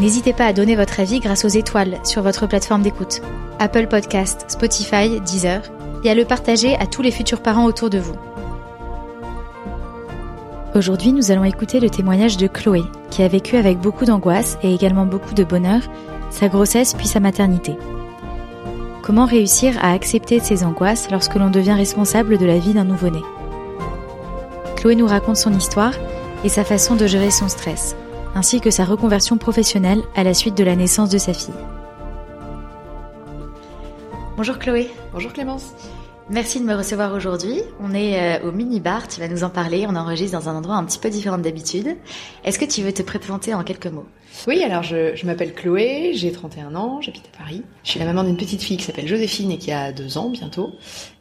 N'hésitez pas à donner votre avis grâce aux étoiles sur votre plateforme d'écoute, Apple Podcast, Spotify, Deezer, et à le partager à tous les futurs parents autour de vous. Aujourd'hui, nous allons écouter le témoignage de Chloé, qui a vécu avec beaucoup d'angoisse et également beaucoup de bonheur sa grossesse puis sa maternité. Comment réussir à accepter ses angoisses lorsque l'on devient responsable de la vie d'un nouveau-né? Chloé nous raconte son histoire et sa façon de gérer son stress, ainsi que sa reconversion professionnelle à la suite de la naissance de sa fille. Bonjour Chloé. Bonjour Clémence. Merci de me recevoir aujourd'hui. On est euh, au mini-bar, tu vas nous en parler. On enregistre dans un endroit un petit peu différent d'habitude. Est-ce que tu veux te présenter en quelques mots? Oui, alors je, m'appelle Chloé, j'ai 31 ans, j'habite à Paris. Je suis la maman d'une petite fille qui s'appelle Joséphine et qui a deux ans bientôt.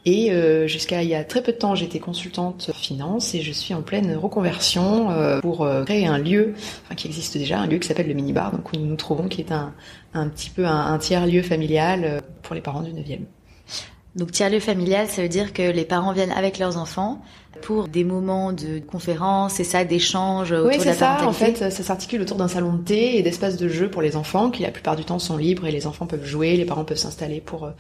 Et euh, jusqu'à il y a très peu de temps, j'étais consultante finance et je suis en pleine reconversion euh, pour créer un lieu, enfin qui existe déjà, un lieu qui s'appelle le mini-bar, donc où nous nous trouvons, qui est un, un petit peu un, un tiers-lieu familial pour les parents du 9e. Donc tiers-lieu familial, ça veut dire que les parents viennent avec leurs enfants pour des moments de conférence et ça, d'échanges autour Oui, de la c'est ça. En fait, ça s'articule autour d'un salon de thé et d'espaces de jeu pour les enfants qui la plupart du temps sont libres et les enfants peuvent jouer, les parents peuvent s'installer pour euh,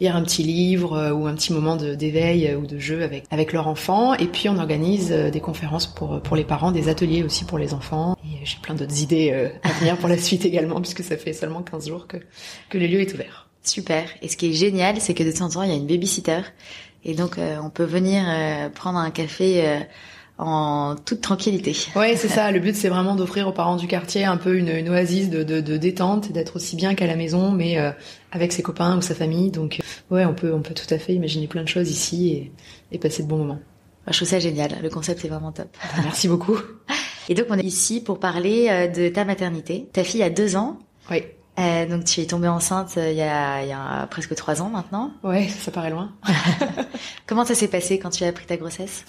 lire un petit livre euh, ou un petit moment de- d'éveil euh, ou de jeu avec avec leur enfant. Et puis on organise des conférences pour pour les parents, des ateliers aussi pour les enfants. Et j'ai plein d'autres idées à venir pour la suite également puisque ça fait seulement 15 jours que que le lieu est ouvert. Super. Et ce qui est génial, c'est que de temps en temps, il y a une babysitter. Et donc, euh, on peut venir euh, prendre un café euh, en toute tranquillité. Ouais, c'est ça. Le but, c'est vraiment d'offrir aux parents du quartier un peu une, une oasis de, de, de détente d'être aussi bien qu'à la maison, mais avec ses copains ou sa famille. Donc, ouais, on peut, on peut tout à fait imaginer plein de choses ici et, et passer de bons moments. Je trouve ça génial. Le concept est vraiment top. Merci beaucoup. Et donc, on est ici pour parler de ta maternité. Ta fille a deux ans. Oui. Euh, donc, tu es tombée enceinte euh, il y a, il y a presque trois ans maintenant. Ouais, ça paraît loin. Comment ça s'est passé quand tu as appris ta grossesse?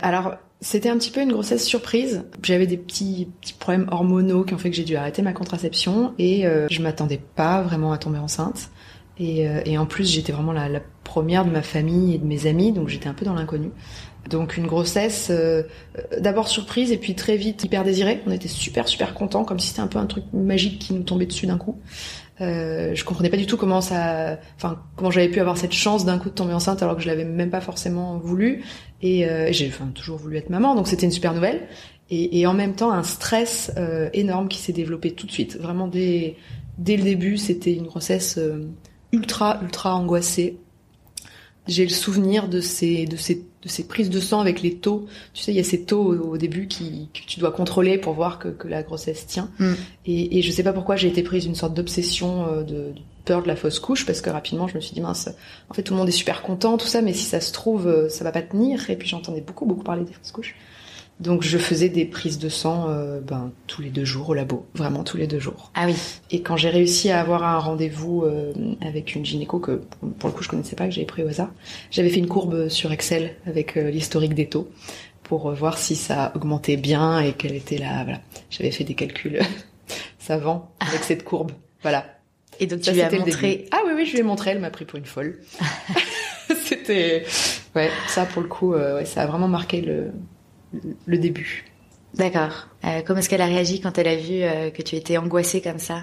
Alors, c'était un petit peu une grossesse surprise. J'avais des petits, petits problèmes hormonaux qui ont fait que j'ai dû arrêter ma contraception et euh, je m'attendais pas vraiment à tomber enceinte. Et, euh, et en plus, j'étais vraiment la, la première de ma famille et de mes amis, donc j'étais un peu dans l'inconnu. Donc une grossesse euh, d'abord surprise et puis très vite hyper désirée. On était super super contents, comme si c'était un peu un truc magique qui nous tombait dessus d'un coup. Euh, je comprenais pas du tout comment ça, enfin comment j'avais pu avoir cette chance d'un coup de tomber enceinte alors que je l'avais même pas forcément voulu. Et euh, j'ai enfin, toujours voulu être maman, donc c'était une super nouvelle. Et, et en même temps un stress euh, énorme qui s'est développé tout de suite. Vraiment dès dès le début, c'était une grossesse euh, ultra ultra angoissée. J'ai le souvenir de ces de ces de ces prises de sang avec les taux. Tu sais, il y a ces taux au, au début qui que tu dois contrôler pour voir que, que la grossesse tient. Mm. Et, et je sais pas pourquoi j'ai été prise d'une sorte d'obsession euh, de, de peur de la fausse couche parce que rapidement je me suis dit mince, en fait tout le monde est super content tout ça, mais si ça se trouve euh, ça va pas tenir. Et puis j'entendais beaucoup beaucoup parler des fausses couches. Donc je faisais des prises de sang euh, ben, tous les deux jours au labo, vraiment tous les deux jours. Ah oui. Et quand j'ai réussi à avoir un rendez-vous euh, avec une gynéco que pour le coup je connaissais pas, que j'avais pris au hasard, j'avais fait une courbe sur Excel avec euh, l'historique des taux pour voir si ça augmentait bien et quelle était la voilà. J'avais fait des calculs savants avec cette courbe. Voilà. Et donc, tu Ça, lui as montré... Ah oui oui, je lui ai montré, elle m'a pris pour une folle. c'était ouais, ça pour le coup ouais, ça a vraiment marqué le le début. D'accord. Euh, comment est-ce qu'elle a réagi quand elle a vu euh, que tu étais angoissée comme ça?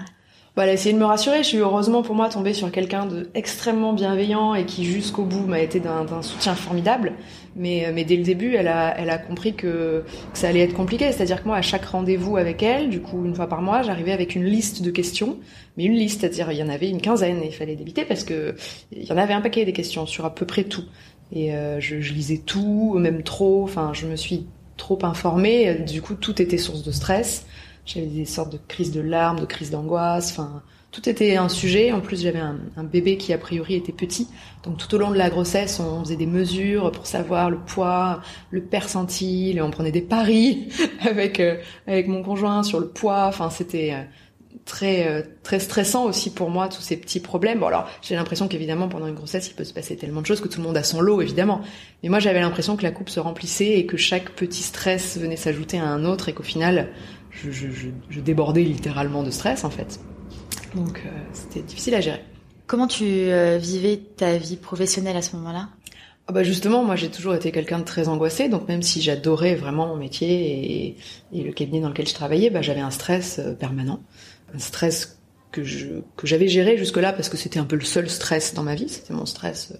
Bah, elle de me rassurer. Je suis heureusement pour moi tombée sur quelqu'un de extrêmement bienveillant et qui jusqu'au bout m'a été d'un soutien formidable. Mais, mais dès le début, elle a, elle a compris que, que ça allait être compliqué. C'est-à-dire que moi, à chaque rendez-vous avec elle, du coup, une fois par mois, j'arrivais avec une liste de questions. Mais une liste, c'est-à-dire il y en avait une quinzaine et il fallait débiter parce que il y en avait un paquet des questions sur à peu près tout. Et euh, je, je lisais tout, même trop. Enfin, je me suis trop informée. Du coup, tout était source de stress. J'avais des sortes de crises de larmes, de crises d'angoisse. Enfin, tout était un sujet. En plus, j'avais un, bébé qui a priori était petit. Donc tout au long de la grossesse, on faisait des mesures pour savoir le poids, le percentile. Et on prenait des paris avec euh, avec mon conjoint sur le poids. Enfin, c'était euh, très euh, très stressant aussi pour moi tous ces petits problèmes. Bon alors j'ai l'impression qu'évidemment pendant une grossesse il peut se passer tellement de choses que tout le monde a son lot évidemment. Mais moi j'avais l'impression que la coupe se remplissait et que chaque petit stress venait s'ajouter à un autre et qu'au final je, je, je, je, débordais littéralement de stress en fait. Donc euh, c'était difficile à gérer. Comment tu euh, vivais ta vie professionnelle à ce moment-là? Ah bah justement, moi j'ai toujours été quelqu'un de très angoissé, donc même si j'adorais vraiment mon métier et, et, le cabinet dans lequel je travaillais, bah, j'avais un stress euh, permanent, un stress que j'avais géré jusque là parce que c'était un peu le seul stress dans ma vie, c'était mon stress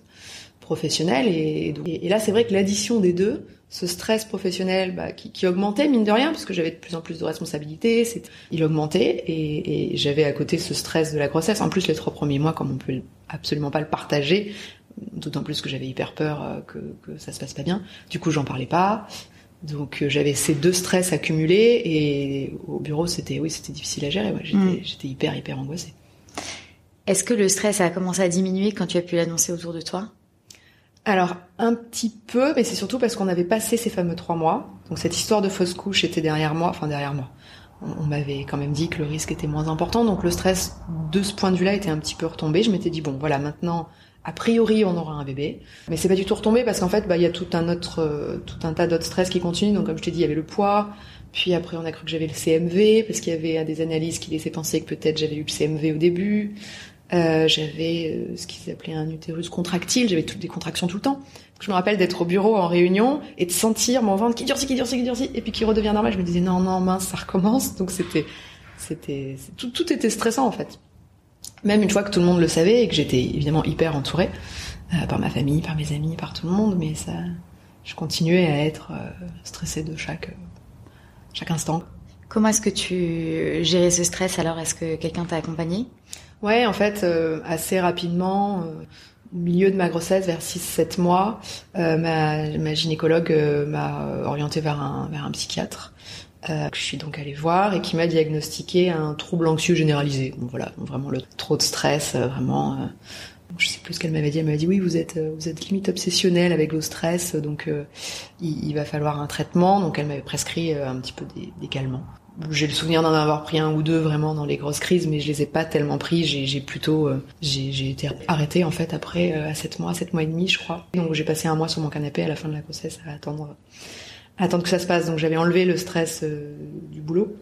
euh, professionnel et, et, et là c'est vrai que l'addition des deux, ce stress professionnel bah, qui, qui, augmentait mine de rien parce que j'avais de plus en plus de responsabilités, il augmentait et, et j'avais à côté ce stress de la grossesse. En plus les trois premiers mois, comme on peut absolument pas le partager, d'autant plus que j'avais hyper peur euh, que, que, ça se passe pas bien. Du coup, j'en parlais pas. Donc euh, j'avais ces deux stress accumulés et au bureau, c'était oui, c'était difficile à gérer. Ouais. J'étais, mmh. j'étais hyper hyper angoissée. Est-ce que le stress a commencé à diminuer quand tu as pu l'annoncer autour de toi? Alors un petit peu, mais c'est surtout parce qu'on avait passé ces fameux trois mois. Donc cette histoire de fausse couche était derrière moi, enfin derrière moi. On, m'avait quand même dit que le risque était moins important, donc le stress de ce point de vue-là était un petit peu retombé. Je m'étais dit bon, voilà, maintenant a priori on aura un bébé, mais c'est pas du tout retombé parce qu'en fait bah il y a tout un autre euh, tout un tas d'autres stress qui continuent. Donc comme je t'ai dit, il y avait le poids, puis après on a cru que j'avais le CMV parce qu'il y avait des analyses qui laissaient penser que peut-être j'avais eu le CMV au début. Euh, j'avais euh, ce qu'ils appelaient un utérus contractile, j'avais toutes des contractions tout le temps. Je me rappelle d'être au bureau en réunion et de sentir mon ventre qui durcit, qui durcit, qui durcit, et puis qui redevient normal. Je me disais non, non, mince, ça recommence. Donc c'était, c'était, tout, était stressant en fait. Même une fois que tout le monde le savait et que j'étais évidemment hyper entourée euh, par ma famille, par mes amis, par tout le monde, mais ça, je continuais à être stressée de chaque chaque instant. Comment est-ce que tu gérais ce stress? Alors Est-ce que quelqu'un t'a accompagné Ouais, en fait, euh, assez rapidement, au milieu de ma grossesse, vers 6-7 mois, ma, ma, gynécologue m'a orientée vers un, vers un psychiatre euh, que je suis donc allée voir et qui m'a diagnostiqué un trouble anxieux généralisé. Bon, voilà, vraiment le trop de stress, euh, vraiment. Euh, je sais plus ce qu'elle m'avait dit. Elle m'avait dit oui, vous êtes vous êtes limite obsessionnel avec le stress, donc il, il, va falloir un traitement. Donc elle m'avait prescrit un petit peu des, des calmants. J'ai le souvenir d'en avoir pris un ou deux vraiment dans les grosses crises, mais je les ai pas tellement pris. J'ai plutôt, euh, j'ai été arrêtée en fait après euh, à 7 mois, 7 mois et demi, je crois. Donc j'ai passé un mois sur mon canapé à la fin de la grossesse à attendre attendre que ça se passe. Donc j'avais enlevé le stress euh, du boulot.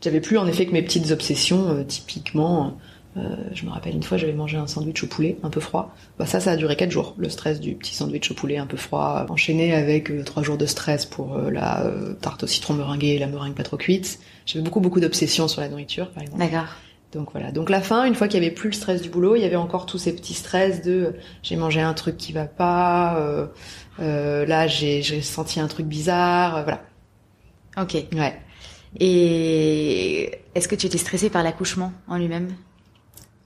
J'avais plus en effet que mes petites obsessions, typiquement. Euh, je me rappelle une fois, j'avais mangé un sandwich au poulet un peu froid. Bah ça, ça a duré quatre jours. Le stress du petit sandwich au poulet un peu froid, enchaîné avec euh, trois jours de stress pour euh, la tarte au citron meringuée, la meringue pas trop cuite. J'avais beaucoup beaucoup d'obsessions sur la nourriture, par exemple. D'accord. Donc voilà. Donc la fin, une fois qu'il y avait plus le stress du boulot, il y avait encore tous ces petits stress de j'ai mangé un truc qui va pas, euh, euh, là j'ai senti un truc bizarre, euh, voilà. Ok. Ouais. Et est-ce que tu étais stressée par l'accouchement en lui-même?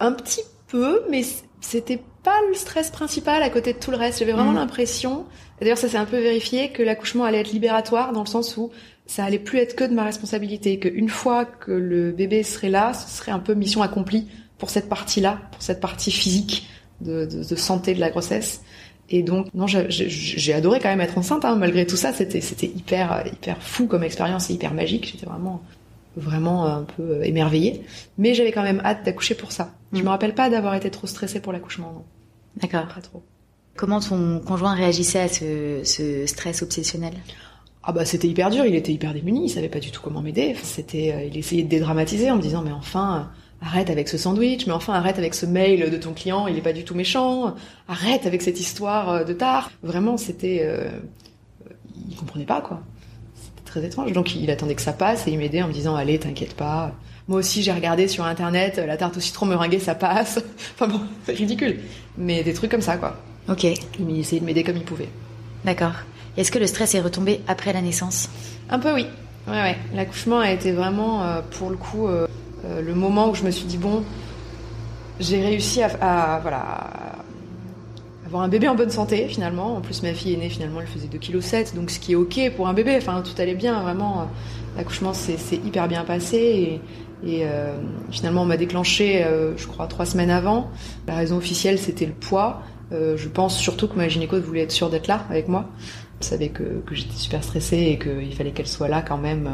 Un petit peu, mais c'était pas le stress principal à côté de tout le reste. J'avais vraiment mmh. l'impression, d'ailleurs ça s'est un peu vérifié, que l'accouchement allait être libératoire dans le sens où ça allait plus être que de ma responsabilité, qu'une fois que le bébé serait là, ce serait un peu mission accomplie pour cette partie-là, pour cette partie physique de, de, de, santé de la grossesse. Et donc, non, j'ai adoré quand même être enceinte, hein, malgré tout ça. C'était, c'était hyper, hyper fou comme expérience et hyper magique. J'étais vraiment, vraiment un peu émerveillée. Mais j'avais quand même hâte d'accoucher pour ça. Mmh. Je me rappelle pas d'avoir été trop stressée pour l'accouchement. D'accord. Pas trop. Comment ton conjoint réagissait à ce, ce stress obsessionnel? Ah bah c'était hyper dur, il était hyper démuni, il savait pas du tout comment m'aider. C'était, euh, il essayait de dédramatiser en me disant mais enfin arrête avec ce sandwich, mais enfin arrête avec ce mail de ton client, il est pas du tout méchant, arrête avec cette histoire euh, de tard. Vraiment c'était, euh, il comprenait pas quoi. Très étrange. Donc il attendait que ça passe et il m'aidait en me disant allez t'inquiète pas, moi aussi j'ai regardé sur internet la tarte au citron meringuée ça passe. enfin bon, c'est ridicule. Mais des trucs comme ça quoi. Ok. Il essayait de m'aider comme il pouvait. D'accord. Est-ce que le stress est retombé après la naissance? Un peu oui. Ouais ouais. L'accouchement a été vraiment euh, pour le coup euh, euh, le moment où je me suis dit bon, j'ai réussi à, à voilà un bébé en bonne santé finalement. En plus ma fille est née finalement, elle faisait 2,7 kg donc ce qui est ok pour un bébé. Enfin tout allait bien vraiment. L'accouchement s'est hyper bien passé et, euh, finalement on m'a déclenché euh, je crois trois semaines avant. La raison officielle c'était le poids. Euh, je pense surtout que ma gynéco voulait être sûre d'être là avec moi. Elle savait que, j'étais super stressée et qu'il fallait qu'elle soit là quand même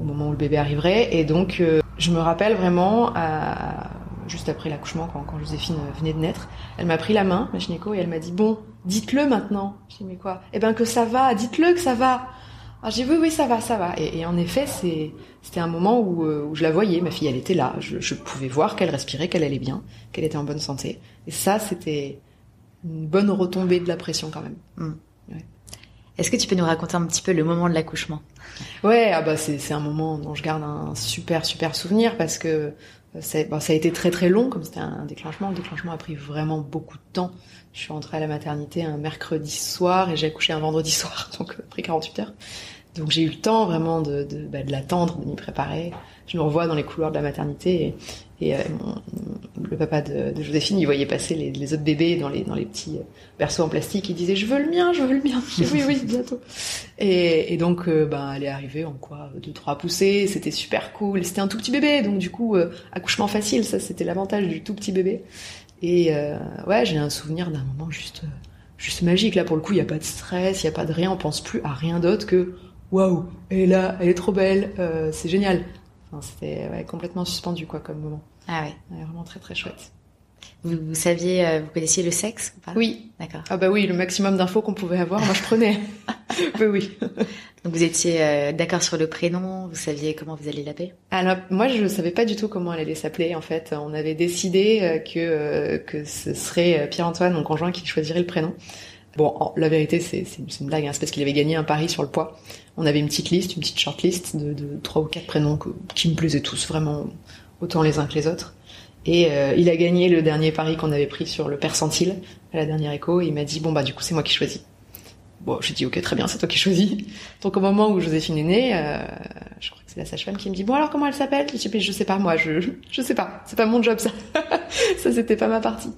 au moment où le bébé arriverait. Et donc je me rappelle vraiment à juste après l'accouchement, quand, quand, Joséphine venait de naître, elle m'a pris la main, ma gynéco, et elle m'a dit bon, dites-le maintenant. J'ai dit mais quoi? Eh ben que ça va, dites-le que ça va. Alors j'ai dit oui oui ça va ça va. Et, et en effet c'est c'était un moment où, euh, où je la voyais, ma fille elle était là, je, je pouvais voir qu'elle respirait, qu'elle allait bien, qu'elle était en bonne santé. Et ça c'était une bonne retombée de la pression quand même. Mm. Ouais. Est-ce que tu peux nous raconter un petit peu le moment de l'accouchement? Ouais, ah bah c'est un moment dont je garde un super super souvenir parce que ça a été très très long, comme c'était un déclenchement. Le déclenchement a pris vraiment beaucoup de temps. Je suis entrée à la maternité un mercredi soir et j'ai accouché un vendredi soir, donc ça a pris 48 heures. Donc j'ai eu le temps vraiment de, de, bah, de l'attendre, de m'y préparer. Je me revois dans les couloirs de la maternité et, euh, le papa de, Joséphine, il voyait passer les, autres bébés dans les, dans les petits berceaux en plastique. Il disait je veux le mien, je veux le mien. Oui oui bientôt. Et, donc euh, ben elle est arrivée en quoi deux trois poussées. C'était super cool. C'était un tout petit bébé, donc du coup euh, accouchement facile. Ça c'était l'avantage du tout petit bébé. Et euh, ouais j'ai un souvenir d'un moment juste juste magique. Là pour le coup il y a pas de stress, il y a pas de rien. On pense plus à rien d'autre que waouh, elle est là, elle est trop belle, euh, c'est génial. Enfin, c'était complètement suspendu quoi comme moment. Ah ouais vraiment très très chouette. Vous, vous saviez, euh, vous connaissiez le sexe ou pas? Oui. D'accord. Ah bah oui, le maximum d'infos qu'on pouvait avoir, moi je prenais. oui oui. Donc vous étiez euh, d'accord sur le prénom, vous saviez comment vous alliez l'appeler? Alors moi je savais pas du tout comment elle allait s'appeler en fait. On avait décidé euh, que que ce serait Pierre-Antoine, mon conjoint, qui choisirait le prénom. Bon, la vérité, c'est une blague, hein, c'est parce qu'il avait gagné un pari sur le poids. On avait une petite liste, une petite shortlist de, de trois ou quatre prénoms que, qui me plaisaient tous, vraiment autant les uns que les autres. Et euh, il a gagné le dernier pari qu'on avait pris sur le percentile à la dernière écho. Et il m'a dit bon bah du coup c'est moi qui choisis. Bon, j'ai dit ok très bien, c'est toi qui choisis. Donc au moment où Joséphine est née, euh, je crois que c'est la sage-femme qui me dit bon alors comment elle s'appelle? Je dis je sais pas moi, je je sais pas, c'est pas mon job ça. ça c'était pas ma partie.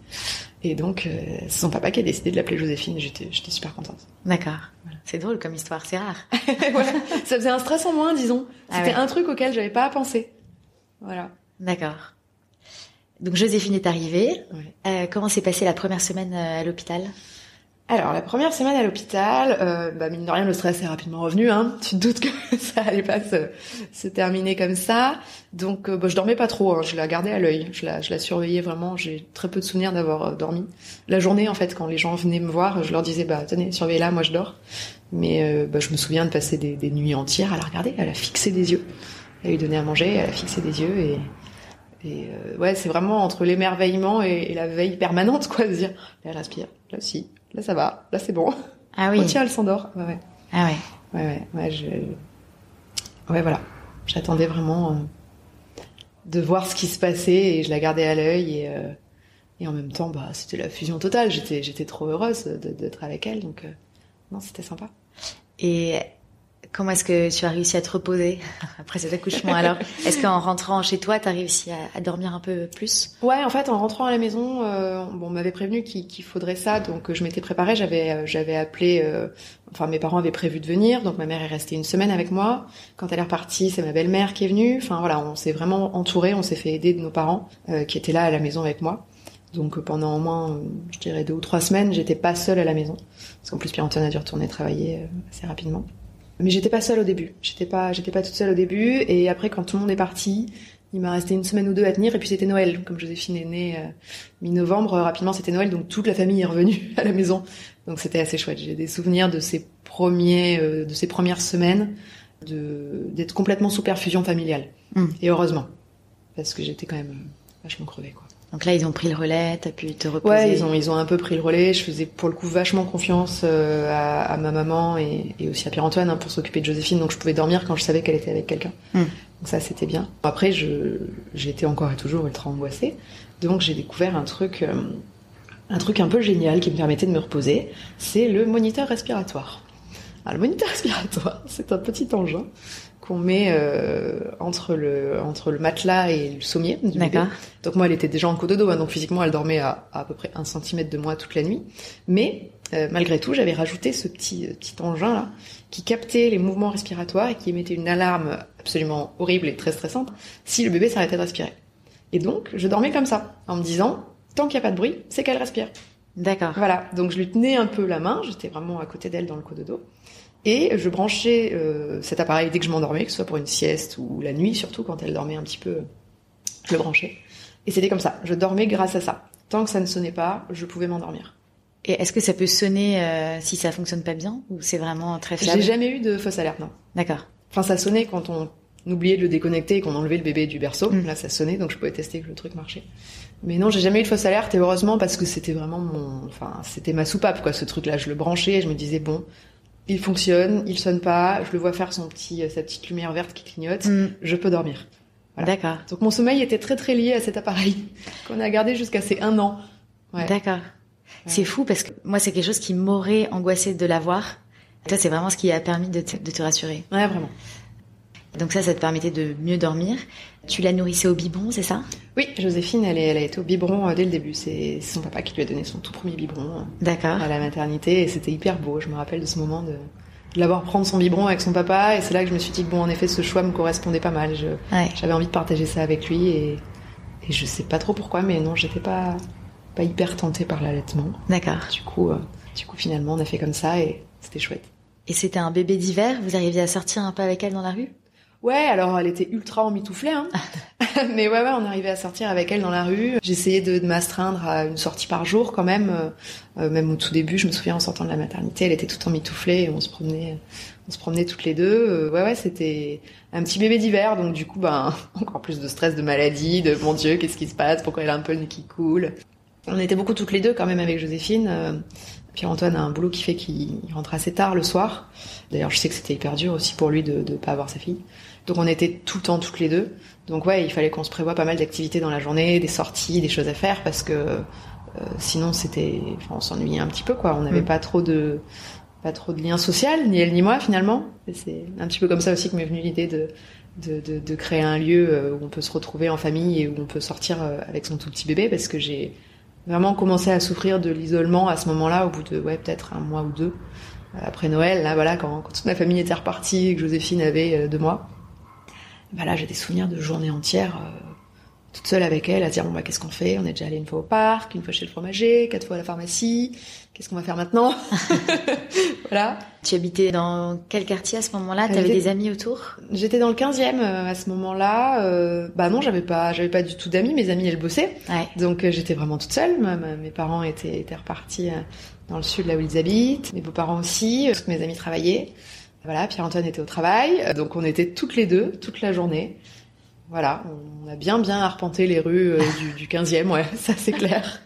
Et donc, euh, c'est son papa qui a décidé de l'appeler Joséphine. J'étais, j'étais super contente. D'accord. Voilà. C'est drôle comme histoire, c'est rare. voilà. Ça faisait un stress en moins, disons. C'était ah ouais. un truc auquel j'avais pas à penser. Voilà. D'accord. Donc Joséphine est arrivée. Ouais. Euh, comment s'est passée la première semaine euh, à l'hôpital? Alors la première semaine à l'hôpital, euh, bah, mine de rien le stress est rapidement revenu. Hein. Tu te doutes que ça allait pas se, se terminer comme ça. Donc euh, bah, je dormais pas trop. Hein. Je la gardais à l'œil. Je la, je la surveillais vraiment. J'ai très peu de souvenirs d'avoir euh, dormi. La journée en fait, quand les gens venaient me voir, je leur disais bah tenez surveillez-la, moi je dors. Mais bah, je me souviens de passer des, des, nuits entières à la regarder. Elle a fixé des yeux. Elle lui donnait à manger. Elle a fixé des yeux et et euh, ouais, c'est vraiment entre l'émerveillement et, et, la veille permanente, quoi, de dire, là, elle respire, là, si, là, ça va, là, c'est bon. Ah oui. Oh, tiens, elle s'endort. Ouais, ouais. Ah ouais. Ouais, ouais, ouais, je... Ouais, voilà. J'attendais vraiment euh, de voir ce qui se passait et je la gardais à l'œil et, euh, et en même temps, bah, c'était la fusion totale. J'étais, j'étais trop heureuse d'être avec elle, donc non, c'était sympa. Et Comment est-ce que tu as réussi à te reposer après cet accouchement alors Est-ce qu'en rentrant chez toi, tu as réussi à, à, dormir un peu plus? Ouais, en fait, en rentrant à la maison, euh, bon, on m'avait prévenu qu'il qu faudrait ça, donc je m'étais préparée. J'avais, j'avais appelé, euh, enfin mes parents avaient prévu de venir, donc ma mère est restée une semaine avec moi. Quand elle est repartie, c'est ma belle-mère qui est venue. Enfin voilà, on s'est vraiment entouré, on s'est fait aider de nos parents euh, qui étaient là à la maison avec moi. Donc pendant au moins, je dirais deux ou trois semaines, j'étais pas seule à la maison, parce qu'en plus Pierre-Antoine a dû retourner travailler assez rapidement. Mais j'étais pas seule au début. J'étais pas, j'étais pas toute seule au début. Et après, quand tout le monde est parti, il m'a resté une semaine ou deux à tenir. Et puis c'était Noël. Comme Joséphine est née euh, mi-novembre, rapidement c'était Noël, donc toute la famille est revenue à la maison. Donc c'était assez chouette. J'ai des souvenirs de ces premiers, euh, de ces premières semaines, de d'être complètement sous perfusion familiale. Mm. Et heureusement, parce que j'étais quand même vachement crevée, quoi. Donc là, ils ont pris le relais, t'as pu te reposer. Ouais, ils ont, ils ont un peu pris le relais. Je faisais pour le coup vachement confiance euh, à, à, ma maman et, et, aussi à Pierre-Antoine hein, pour s'occuper de Joséphine. Donc je pouvais dormir quand je savais qu'elle était avec quelqu'un. Mm. Donc ça, c'était bien. Après, j'étais encore et toujours ultra angoissée. Donc j'ai découvert un truc, euh, un truc un peu génial qui me permettait de me reposer. C'est le moniteur respiratoire. Alors, le moniteur respiratoire, c'est un petit engin qu'on met euh, entre le entre le matelas et le sommier du bébé. D'accord. Donc moi, elle était déjà en cododo, hein, donc physiquement, elle dormait à, à peu près un centimètre de moi toute la nuit. Mais euh, malgré tout, j'avais rajouté ce petit euh, petit engin là qui captait les mouvements respiratoires et qui émettait une alarme absolument horrible et très stressante si le bébé s'arrêtait de respirer. Et donc, je dormais comme ça, en me disant tant qu'il n'y a pas de bruit, c'est qu'elle respire. D'accord. Voilà, donc je lui tenais un peu la main, j'étais vraiment à côté d'elle dans le cododo. Et je branchais euh, cet appareil dès que je m'endormais, que ce soit pour une sieste ou la nuit, surtout quand elle dormait un petit peu, je le branchais. Et c'était comme ça, je dormais grâce à ça. Tant que ça ne sonnait pas, je pouvais m'endormir. Et est-ce que ça peut sonner euh, si ça fonctionne pas bien ou c'est vraiment très fiable? J'ai jamais eu de fausse alerte, non. D'accord. Enfin, ça sonnait quand on oubliait de le déconnecter et qu'on enlevait le bébé du berceau. Mm. Là, ça sonnait, donc je pouvais tester que le truc marchait. Mais non, j'ai jamais eu de fausse alerte et heureusement parce que c'était vraiment mon, enfin, c'était ma soupape quoi. Ce truc-là, je le branchais et je me disais bon, il fonctionne, il sonne pas, je le vois faire son petit, euh, sa petite lumière verte qui clignote, Mm. je peux dormir. Voilà. D'accord. Donc mon sommeil était très très lié à cet appareil qu'on a gardé jusqu'à ses un an. Ouais. D'accord. C'est fou parce que moi, c'est quelque chose qui m'aurait angoissé de l'avoir. Toi, c'est vraiment ce qui a permis de te, de te rassurer. Ouais, vraiment. Donc ça, ça te permettait de mieux dormir. Tu la nourrissais au biberon, c'est ça? Oui, Joséphine, elle, est, elle a été au biberon euh, dès le début. C'est son papa qui lui a donné son tout premier biberon. euh, D'accord. à la maternité et c'était hyper beau. Je me rappelle de ce moment de, de l'avoir prendre son biberon avec son papa et c'est là que je me suis dit que bon en effet ce choix me correspondait pas mal. Ouais. J'avais envie de partager ça avec lui et, et je sais pas trop pourquoi mais non j'étais pas pas hyper tentée par l'allaitement. D'accord. Du coup euh, du coup finalement on a fait comme ça et c'était chouette. Et c'était un bébé d'hiver? Vous arriviez à sortir un peu avec elle dans la rue? Ouais, alors elle était ultra emmitouflée, hein. mais ouais, ouais, on arrivait à sortir avec elle dans la rue. J'essayais de, de m'astreindre à une sortie par jour quand même. euh, euh, même au tout début, je me souviens en sortant de la maternité, elle était toute emmitouflée et on se promenait, on se promenait toutes les deux. Euh, ouais, ouais, c'était un petit bébé d'hiver, donc du coup, ben encore plus de stress, de maladie, de mon Dieu, qu'est-ce qui se passe, pourquoi elle a un peu le nez qui coule? On était beaucoup toutes les deux quand même avec Joséphine. Euh, Pierre-Antoine a un boulot qui fait qu'il rentre assez tard le soir. D'ailleurs, je sais que c'était hyper dur aussi pour lui de ne pas avoir sa fille. Donc on était tout le temps toutes les deux. Donc ouais, il fallait qu'on se prévoie pas mal d'activités dans la journée, des sorties, des choses à faire parce que euh, sinon c'était, enfin, on s'ennuyait un petit peu quoi. On n'avait Mm. pas trop de pas trop de lien social, ni elle ni moi finalement. C'est un petit peu comme ça aussi que m'est venue l'idée de, de, de, de créer un lieu euh, où on peut se retrouver en famille et où on peut sortir euh, avec son tout petit bébé parce que j'ai vraiment commencé à souffrir de l'isolement à ce moment-là au bout de ouais peut-être un mois ou deux Euh, après Noël. Là voilà quand, toute ma famille était repartie et que Joséphine avait euh, deux mois bah j'ai des souvenirs de journées entières euh, toute seule avec elle à se dire bon bah qu'est-ce qu'on fait? On est déjà allé une fois au parc une fois chez le fromager quatre fois à la pharmacie qu'est-ce qu'on va faire maintenant? Voilà Tu habitais dans quel quartier à ce moment-là? T'avais J'habitais- des amis autour? J'étais dans le 15e euh, à ce moment-là euh, bah non j'avais pas j'avais pas du tout d'amis mes amis elles bossaient Ouais. Donc euh, j'étais vraiment toute seule. Ma- ma- mes parents étaient, étaient repartis dans le sud, là où ils habitent. Mes beaux-parents aussi. Toutes mes amies travaillaient. Voilà, Pierre-Antoine était au travail. Donc on était toutes les deux, toute la journée. Voilà, on a bien bien arpenté les rues euh, du, du 15e, ouais, ça c'est clair.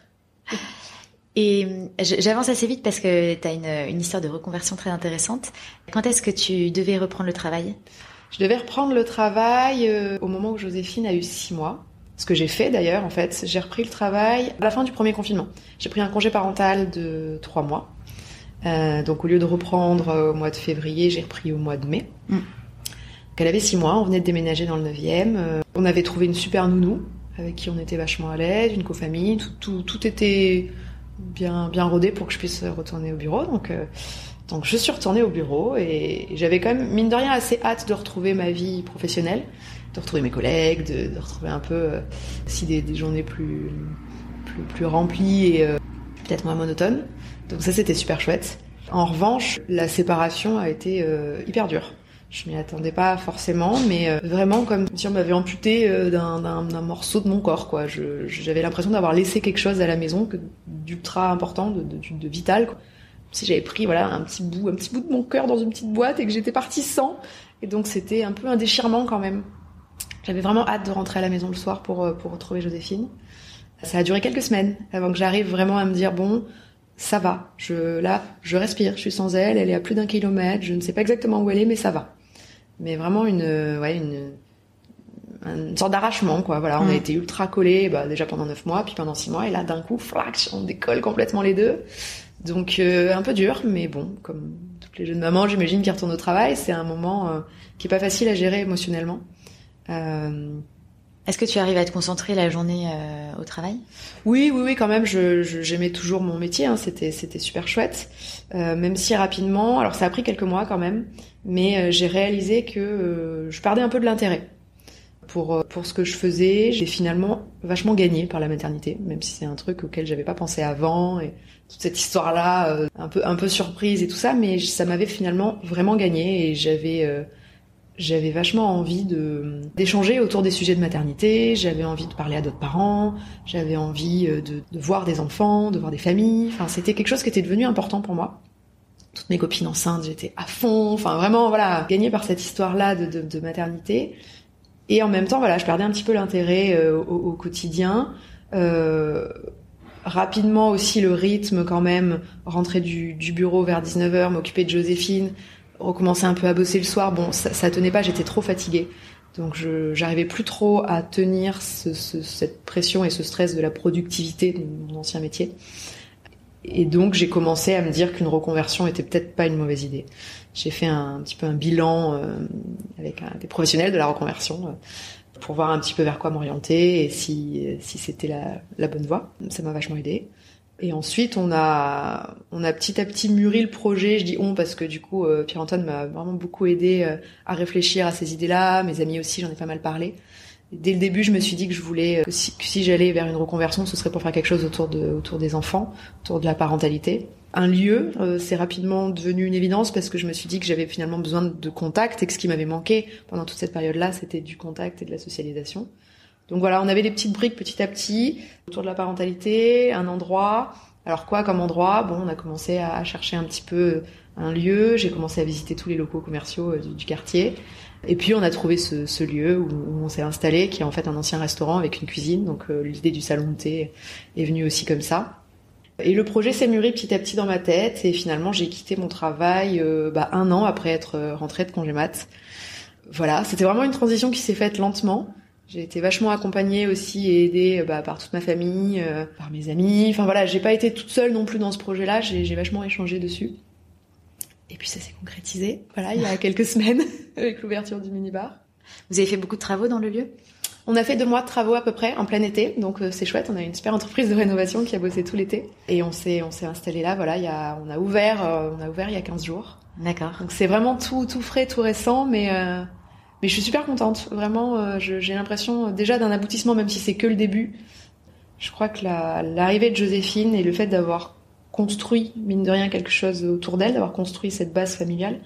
Et euh, j'avance assez vite parce que tu as une, une histoire de reconversion très intéressante. Quand est-ce que tu devais reprendre le travail? Je devais reprendre le travail euh, au moment où Joséphine a eu six mois. Ce que j'ai fait d'ailleurs, en fait, j'ai repris le travail à la fin du premier confinement. J'ai pris un congé parental de trois mois. Euh, donc au lieu de reprendre au mois de février, j'ai repris au mois de mai. Mm. Elle avait six mois, on venait de déménager dans le 9e. Euh, on avait trouvé une super nounou avec qui on était vachement à l'aise, une cofamille, tout, tout, tout était bien, bien rodé pour que je puisse retourner au bureau. Donc, euh, donc je suis retournée au bureau et j'avais quand même, mine de rien, assez hâte de retrouver ma vie professionnelle, de retrouver mes collègues, de, retrouver un peu euh, aussi des, des journées plus, plus, plus remplies et euh, peut-être moins monotones. Donc ça, c'était super chouette. En revanche, la séparation a été hyper dure. Je m'y attendais pas forcément, mais euh, vraiment comme si on m'avait amputé euh, d'un, morceau de mon corps. Quoi. J'avais l'impression d'avoir laissé quelque chose à la maison d'ultra important, de, vital. Quoi. Si j'avais pris un petit bout, un petit bout de mon cœur dans une petite boîte et que j'étais partie sans. Et donc c'était un peu un déchirement quand même. J'avais vraiment hâte de rentrer à la maison le soir pour euh, retrouver Joséphine. Ça a duré quelques semaines avant que j'arrive vraiment à me dire bon, ça va. Là, je respire. Je suis sans elle. Elle est à plus d'un kilomètre. Je ne sais pas exactement où elle est, mais ça va. Mais vraiment une, euh, ouais, une, une sorte d'arrachement, quoi. Voilà, on a été ultra collés, bah, déjà pendant neuf mois, puis pendant six mois, et là, d'un coup, flash, on décolle complètement les deux. Donc, euh, un peu dur, mais bon, comme toutes les jeunes mamans, j'imagine, qui retournent au travail, c'est un moment euh, qui est pas facile à gérer émotionnellement. Euh... Est-ce que tu arrives à te concentrer la journée euh, au travail? Oui, oui, oui, quand même. Je, j'aimais toujours mon métier. Hein, c'était, c'était super chouette. Euh, même si rapidement, alors ça a pris quelques mois quand même, mais euh, j'ai réalisé que euh, je perdais un peu de l'intérêt pour euh, pour ce que je faisais. J'ai finalement vachement gagné par la maternité, même si c'est un truc auquel j'avais pas pensé avant et toute cette histoire là, un peu un peu surprise et tout ça, mais ça m'avait finalement vraiment gagné et j'avais j'avais vachement envie de d'échanger autour des sujets de maternité, j'avais envie de parler à d'autres parents, j'avais envie euh, de, de, voir des enfants, de voir des familles. Enfin, c'était quelque chose qui était devenu important pour moi. Toutes mes copines enceintes, j'étais à fond. Enfin, vraiment, voilà, gagnée par cette histoire-là de, de, maternité. Et en même temps, voilà, je perdais un petit peu l'intérêt euh, au, au, quotidien. Euh, rapidement aussi le rythme quand même, rentrer du, du bureau vers 19h, m'occuper de Joséphine, recommencer un peu à bosser le soir. Bon, ça, ça tenait pas, j'étais trop fatiguée. Donc je j'arrivais plus trop à tenir ce, ce, cette pression et ce stress de la productivité de mon ancien métier. Et donc j'ai commencé à me dire qu'une reconversion était peut-être pas une mauvaise idée. J'ai fait un, petit peu un bilan euh, avec des professionnels de la reconversion euh, pour voir un petit peu vers quoi m'orienter et si, si c'était la, la bonne voie. Ça m'a vachement aidé. Et ensuite, on a, on a petit à petit mûri le projet. Je dis on parce que du coup, euh, Pierre-Antoine m'a vraiment beaucoup aidé euh, à réfléchir à ces idées-là. Mes amis aussi, j'en ai pas mal parlé. Dès le début, je me suis dit que je voulais euh, que si, j'allais vers une reconversion, ce serait pour faire quelque chose autour de, autour des enfants, autour de la parentalité. Un lieu, c'est rapidement devenu une évidence parce que je me suis dit que j'avais finalement besoin de contact et que ce qui m'avait manqué pendant toute cette période-là, c'était du contact et de la socialisation. Donc voilà, on avait des petites briques petit à petit autour de la parentalité, un endroit. Alors quoi comme endroit? Bon, on a commencé à chercher un petit peu un lieu. J'ai commencé à visiter tous les locaux commerciaux euh, du, quartier. Et puis on a trouvé ce, ce lieu où, on s'est installé, qui est en fait un ancien restaurant avec une cuisine. Donc euh, l'idée du salon de thé est venue aussi comme ça. Et le projet s'est mûri petit à petit dans ma tête. Et finalement, j'ai quitté mon travail euh, bah, un an après être euh, rentrée de congé mat. Voilà, c'était vraiment une transition qui s'est faite lentement. J'ai été vachement accompagnée aussi et aidée bah, par toute ma famille, euh, par mes amis. Enfin voilà, j'ai pas été toute seule non plus dans ce projet-là. J'ai vachement échangé dessus. Et puis ça s'est concrétisé. Voilà, il y a quelques semaines avec l'ouverture du minibar. Vous avez fait beaucoup de travaux dans le lieu? On a fait deux mois de travaux à peu près en plein été, donc euh, c'est chouette. On a une super entreprise de rénovation qui a bossé tout l'été et on s'est on s'est installé là. Voilà, il y a on a ouvert euh, on a ouvert il y a 15 jours. D'accord. Donc c'est vraiment tout tout frais, tout récent, mais euh, mais je suis super contente. Vraiment, euh, j'ai l'impression déjà d'un aboutissement, même si c'est que le début. Je crois que l'arrivée de Joséphine et le fait d'avoir construit, mine de rien, quelque chose autour d'elle, d'avoir construit cette base familiale,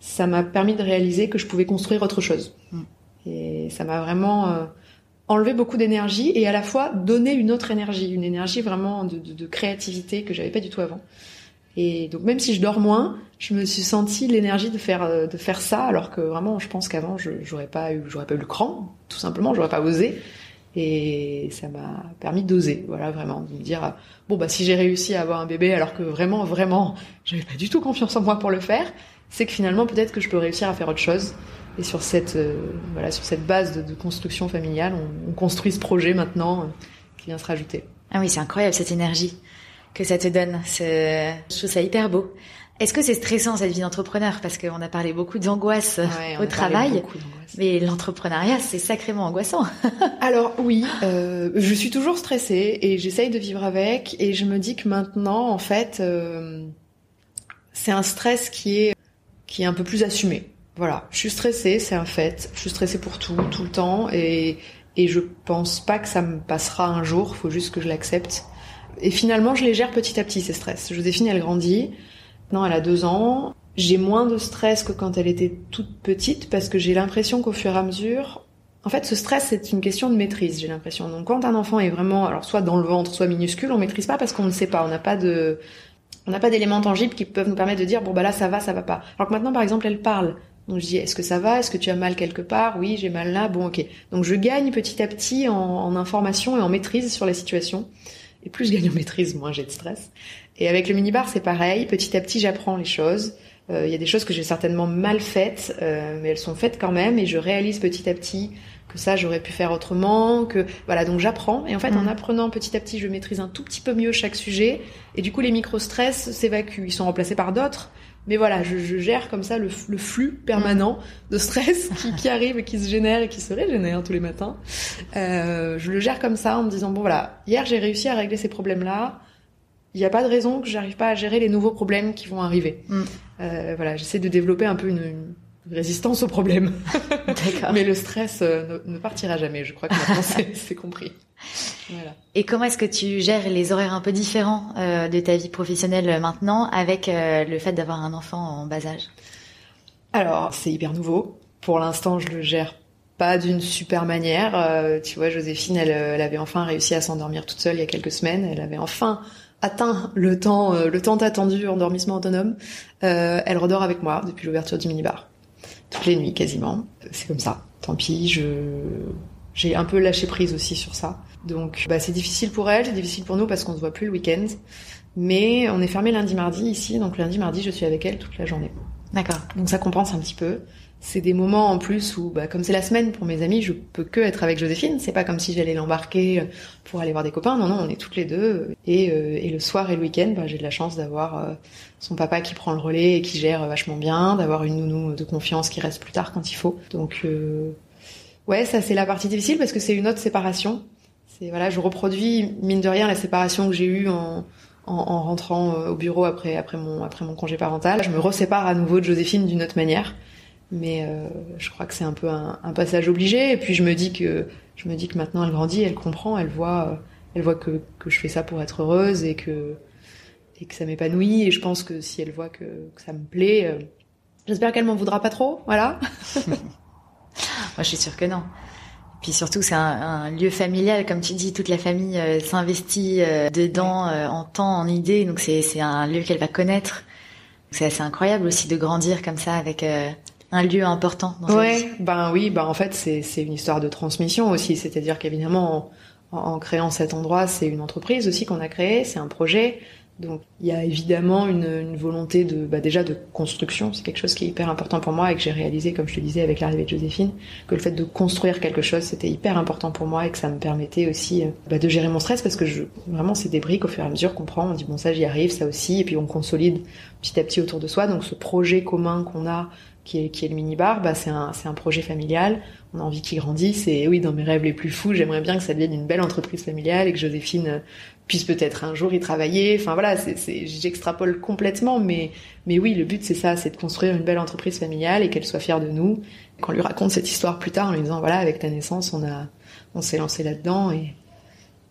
ça m'a permis de réaliser que je pouvais construire autre chose. Mm. Et ça m'a vraiment euh, enlevé beaucoup d'énergie et à la fois donné une autre énergie, une énergie vraiment de, de, de créativité que j'avais pas du tout avant. Et donc même si je dors moins, je me suis sentie l'énergie de faire euh, de faire ça, alors que vraiment, je pense qu'avant, je j'aurais pas eu j'aurais pas eu le cran, tout simplement, j'aurais pas osé. Et ça m'a permis d'oser, voilà, vraiment, de me dire bon bah si j'ai réussi à avoir un bébé, alors que vraiment, vraiment, j'avais pas du tout confiance en moi pour le faire, c'est que finalement peut-être que je peux réussir à faire autre chose. Et sur cette euh, voilà sur cette base de, construction familiale, on, on, construit ce projet maintenant euh, qui vient se rajouter. Ah oui, c'est incroyable cette énergie que ça te donne. Je trouve ça hyper beau. Est-ce que c'est stressant cette vie d'entrepreneur? Parce qu'on a parlé beaucoup d'angoisse ouais, au travail, mais l'entrepreneuriat c'est sacrément angoissant. Alors oui, euh, je suis toujours stressée et j'essaye de vivre avec et je me dis que maintenant en fait euh, c'est un stress qui est qui est un peu plus assumé. Voilà, je suis stressée, c'est un fait. Je suis stressée pour tout, tout le temps et et je pense pas que ça me passera un jour. Faut juste que je l'accepte. Et finalement, je les gère petit à petit ces stress. Joséphine, elle grandit. Maintenant, elle a deux ans. J'ai moins de stress que quand elle était toute petite parce que j'ai l'impression qu'au fur et à mesure, en fait, ce stress, c'est une question de maîtrise, j'ai l'impression. Donc, quand un enfant est vraiment, alors soit dans le ventre, soit minuscule, on maîtrise pas parce qu'on ne sait pas. On n'a pas de, on n'a pas d'éléments tangibles qui peuvent nous permettre de dire bon bah là ça va, ça va pas. Alors que maintenant, par exemple, elle parle. Donc je dis est-ce que ça va? Est-ce que tu as mal quelque part? Oui, j'ai mal là. Bon, ok. Donc je gagne petit à petit en, en information et en maîtrise sur la situation. Et plus je gagne en maîtrise, moins j'ai de stress. Et avec le minibar, c'est pareil. Petit à petit, j'apprends les choses. Il euh, y a des choses que j'ai certainement mal faites, euh, mais elles sont faites quand même. Et je réalise petit à petit que ça j'aurais pu faire autrement, que voilà donc j'apprends et en fait en Mm. apprenant petit à petit je maîtrise un tout petit peu mieux chaque sujet et du coup les micro-stress s'évacuent, ils sont remplacés par d'autres. Mais voilà, je, je gère comme ça le, flux permanent de stress qui, qui arrive et qui se génère et qui se régénère tous les matins. Euh, je le gère comme ça en me disant bon voilà, hier j'ai réussi à régler ces problèmes-là. Il n'y a pas de raison que j'arrive pas à gérer les nouveaux problèmes qui vont arriver. Mm. Euh, voilà, j'essaie de développer un peu une, une résistance aux problèmes. D'accord. Mais le stress euh, ne, ne partira jamais. Je crois que maintenant c'est compris. Voilà. Et comment est-ce que tu gères les horaires un peu différents euh, de ta vie professionnelle euh, maintenant avec euh, le fait d'avoir un enfant en bas âge? Alors, c'est hyper nouveau. Pour l'instant, je le gère pas d'une super manière. Euh, tu vois, Joséphine, elle, elle avait enfin réussi à s'endormir toute seule il y a quelques semaines. Elle avait enfin atteint le temps, le temps attendu endormissement autonome. Elle redort avec moi depuis l'ouverture du minibar. Toutes les nuits, quasiment. C'est comme ça. Tant pis, je, j'ai un peu lâché prise aussi sur ça. Donc, bah, c'est difficile pour elle, c'est difficile pour nous parce qu'on se voit plus le week-end. Mais on est fermé lundi, mardi ici. Donc, lundi, mardi, je suis avec elle toute la journée. D'accord. Donc ça compense un petit peu. C'est des moments en plus où, bah, comme c'est la semaine pour mes amis, je peux que être avec Joséphine. C'est pas comme si j'allais l'embarquer pour aller voir des copains. Non, non, on est toutes les deux. Et, euh, et le soir et le week-end, bah, j'ai de la chance d'avoir euh, son papa qui prend le relais et qui gère vachement bien, d'avoir une nounou de confiance qui reste plus tard quand il faut. Donc euh, ouais, ça c'est la partie difficile parce que c'est une autre séparation. C'est voilà, je reproduis mine de rien la séparation que j'ai eue en en, en rentrant euh, au bureau après après mon après mon congé parental. Je me resépare à nouveau de Joséphine d'une autre manière, mais euh, je crois que c'est un peu un, un passage obligé. Et puis je me dis que je me dis que maintenant elle grandit, elle comprend, elle voit elle voit que que je fais ça pour être heureuse et que et que ça m'épanouit. Et je pense que si elle voit que, que ça me plaît, euh, j'espère qu'elle m'en voudra pas trop. Voilà. Moi, je suis sûre que non. Puis surtout, c'est un, un lieu familial, comme tu dis, toute la famille euh, s'investit euh, dedans euh, en temps, en idées, donc c'est un lieu qu'elle va connaître. C'est assez incroyable aussi de grandir comme ça avec euh, un lieu important dans sa vie. Ouais, ben oui, ben en fait c'est c'est une histoire de transmission aussi, c'est-à-dire qu'évidemment en, en créant cet endroit, c'est une entreprise aussi qu'on a créée, c'est un projet. Donc il y a évidemment une, volonté de bah, déjà de construction, c'est quelque chose qui est hyper important pour moi et que j'ai réalisé comme je te disais avec l'arrivée de Joséphine, que le fait de construire quelque chose c'était hyper important pour moi et que ça me permettait aussi euh, bah, de gérer mon stress parce que je vraiment c'est des briques au fur et à mesure qu'on prend, on dit bon ça j'y arrive, ça aussi. Et puis on consolide petit à petit autour de soi. Donc ce projet commun qu'on a qui est, le minibar, bah c'est un, projet familial. On a envie qu'il grandisse et oui, dans mes rêves les plus fous, j'aimerais bien que ça devienne une belle entreprise familiale et que Joséphine euh, puisse peut-être un jour y travailler. Enfin voilà, j'extrapole complètement, mais, mais oui, le but c'est ça, c'est de construire une belle entreprise familiale et qu'elle soit fière de nous. Qu'on lui raconte cette histoire plus tard en lui disant voilà, avec ta naissance, on a, on s'est lancé là-dedans et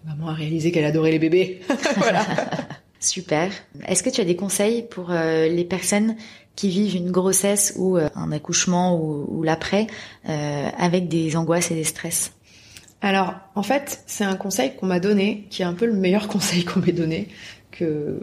maman a réalisé qu'elle adorait les bébés. voilà. Super. Est-ce que tu as des conseils pour euh, les personnes qui vivent une grossesse ou euh, un accouchement ou, l'après euh, avec des angoisses et des stress Alors, en fait, c'est un conseil qu'on m'a donné, qui est un peu le meilleur conseil qu'on m'ait donné, que,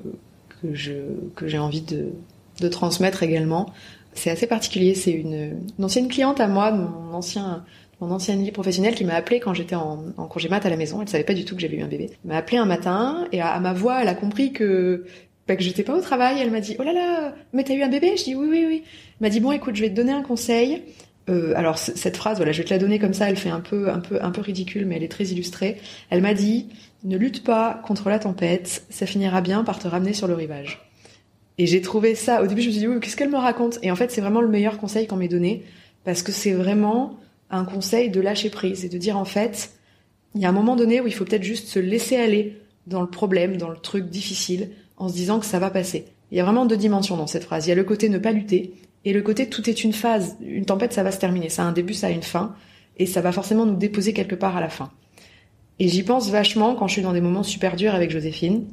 que je, que j'ai envie de, de transmettre également. C'est assez particulier. C'est une, ancienne cliente à moi, mon ancien, mon ancienne vie professionnelle, qui m'a appelé quand j'étais en, congé mat à la maison. Elle savait pas du tout que j'avais eu un bébé. M'a appelé un matin et à ma voix, elle a compris que, bah, que j'étais pas au travail. Elle m'a dit, oh là là, mais t'as eu un bébé? Je dis, oui, oui, oui. Elle m'a dit, bon, écoute, je vais te donner un conseil. Euh, alors cette phrase, voilà, je vais te la donner comme ça. Elle fait un peu, un peu, un peu ridicule, mais elle est très illustrée. Elle m'a dit ne lutte pas contre la tempête, ça finira bien par te ramener sur le rivage. Et j'ai trouvé ça. Au début, je me suis dit oui, qu'est-ce qu'elle me raconte? Et en fait, c'est vraiment le meilleur conseil qu'on m'ait donné parce que c'est vraiment un conseil de lâcher prise et de dire en fait, il y a un moment donné où il faut peut-être juste se laisser aller dans le problème, dans le truc difficile, en se disant que ça va passer. Il y a vraiment deux dimensions dans cette phrase. Il y a le côté ne pas lutter et le côté tout est une phase. Une tempête, ça va se terminer. Ça a un début, ça a une fin. Et ça va forcément nous déposer quelque part à la fin. Et j'y pense vachement quand je suis dans des moments super durs avec Joséphine.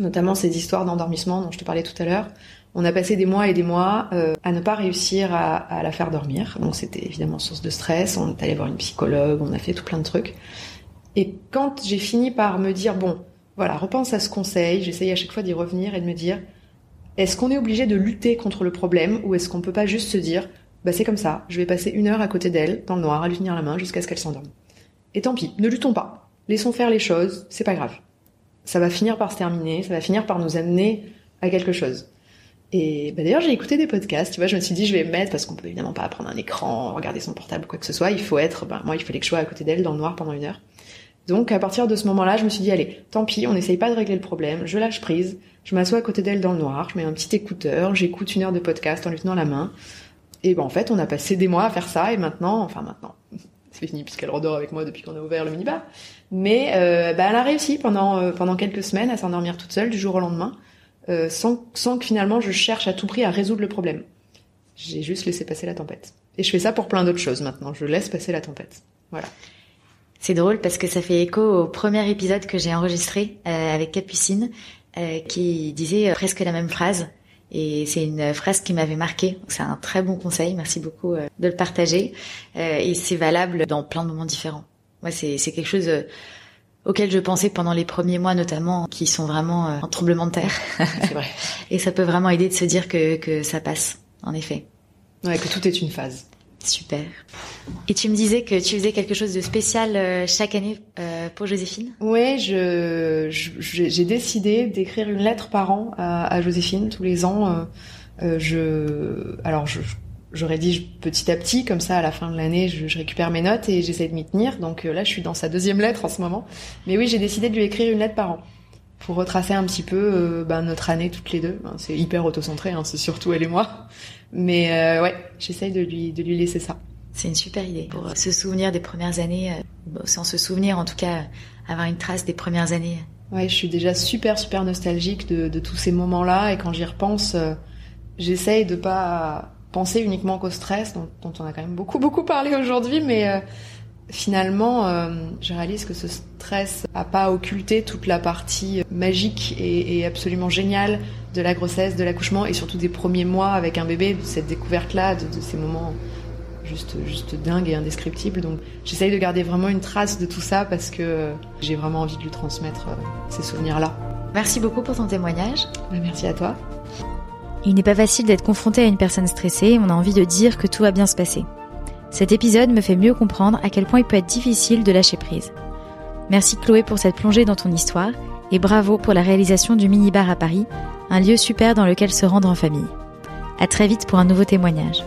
Notamment ces histoires d'endormissement dont je te parlais tout à l'heure. On a passé des mois et des mois euh, à ne pas réussir à, à la faire dormir. Donc c'était évidemment source de stress. On est allé voir une psychologue, on a fait tout plein de trucs. Et quand j'ai fini par me dire, bon, voilà, repense à ce conseil, j'essaye à chaque fois d'y revenir et de me dire, est-ce qu'on est obligé de lutter contre le problème ou est-ce qu'on peut pas juste se dire, bah c'est comme ça, je vais passer une heure à côté d'elle, dans le noir, à lui tenir la main jusqu'à ce qu'elle s'endorme. Et tant pis, ne luttons pas. Laissons faire les choses, c'est pas grave. Ça va finir par se terminer, ça va finir par nous amener à quelque chose. Et bah d'ailleurs, j'ai écouté des podcasts, tu vois, je me suis dit, je vais me mettre, parce qu'on peut évidemment pas prendre un écran, regarder son portable, quoi que ce soit, il faut être, bah, moi, il fallait que je sois à côté d'elle dans le noir pendant une heure. Donc, à partir de ce moment-là, je me suis dit, allez, tant pis, on n'essaye pas de régler le problème, je lâche prise, je m'assois à côté d'elle dans le noir, je mets un petit écouteur, j'écoute une heure de podcast en lui tenant la main. Et ben, en fait, on a passé des mois à faire ça, et maintenant, enfin maintenant, c'est fini puisqu'elle redort avec moi depuis qu'on a ouvert le minibar. Mais euh, bah, elle a réussi pendant euh, pendant quelques semaines à s'endormir toute seule du jour au lendemain, euh, sans sans que finalement je cherche à tout prix à résoudre le problème. J'ai juste laissé passer la tempête. Et je fais ça pour plein d'autres choses maintenant. Je laisse passer la tempête. Voilà. C'est drôle parce que ça fait écho au premier épisode que j'ai enregistré euh, avec Capucine, euh, qui disait presque la même phrase. Et c'est une phrase qui m'avait marqué. C'est un très bon conseil. Merci beaucoup euh, de le partager. Euh, et c'est valable dans plein de moments différents. Moi, c'est quelque chose euh, auquel je pensais pendant les premiers mois notamment, qui sont vraiment un tremblement de terre. C'est vrai. et ça peut vraiment aider de se dire que que ça passe. En effet. Ouais, que tout est une phase. Super. Et tu me disais que tu faisais quelque chose de spécial euh, chaque année euh, pour Joséphine? Je- j'ai décidé d'écrire une lettre par an à, Joséphine tous les ans. euh, alors je, je rédige petit à petit, comme ça à la fin de l'année, je, récupère mes notes et j'essaie de m'y tenir. Donc là, je suis dans sa deuxième lettre en ce moment. Mais oui, j'ai décidé de lui écrire une lettre par an pour retracer un petit peu ben, notre année toutes les deux. Ben, c'est hyper autocentré, hein, c'est surtout elle et moi. Mais euh, ouais, j'essaye de lui de lui laisser ça. C'est une super idée pour euh, se souvenir des premières années, euh, sans se souvenir en tout cas, avoir une trace des premières années. Ouais, je suis déjà super super nostalgique de, de tous ces moments-là et quand j'y repense, euh, j'essaye de pas penser uniquement qu'au stress dont, dont on a quand même beaucoup beaucoup parlé aujourd'hui, mais euh, finalement, euh, je réalise que ce stress a pas occulté toute la partie magique et, et absolument géniale de la grossesse, de l'accouchement et surtout des premiers mois avec un bébé, de cette découverte-là, de, de ces moments juste juste dingues et indescriptibles. Donc j'essaye de garder vraiment une trace de tout ça parce que j'ai vraiment envie de lui transmettre euh, ces souvenirs-là. Merci beaucoup pour ton témoignage. Bah, Merci à toi. Il n'est pas facile d'être confronté à une personne stressée, on a envie de dire que tout va bien se passer. Cet épisode me fait mieux comprendre à quel point il peut être difficile de lâcher prise. Merci Chloé pour cette plongée dans ton histoire et bravo pour la réalisation du mini-bar à Paris, un lieu super dans lequel se rendre en famille. À très vite pour un nouveau témoignage.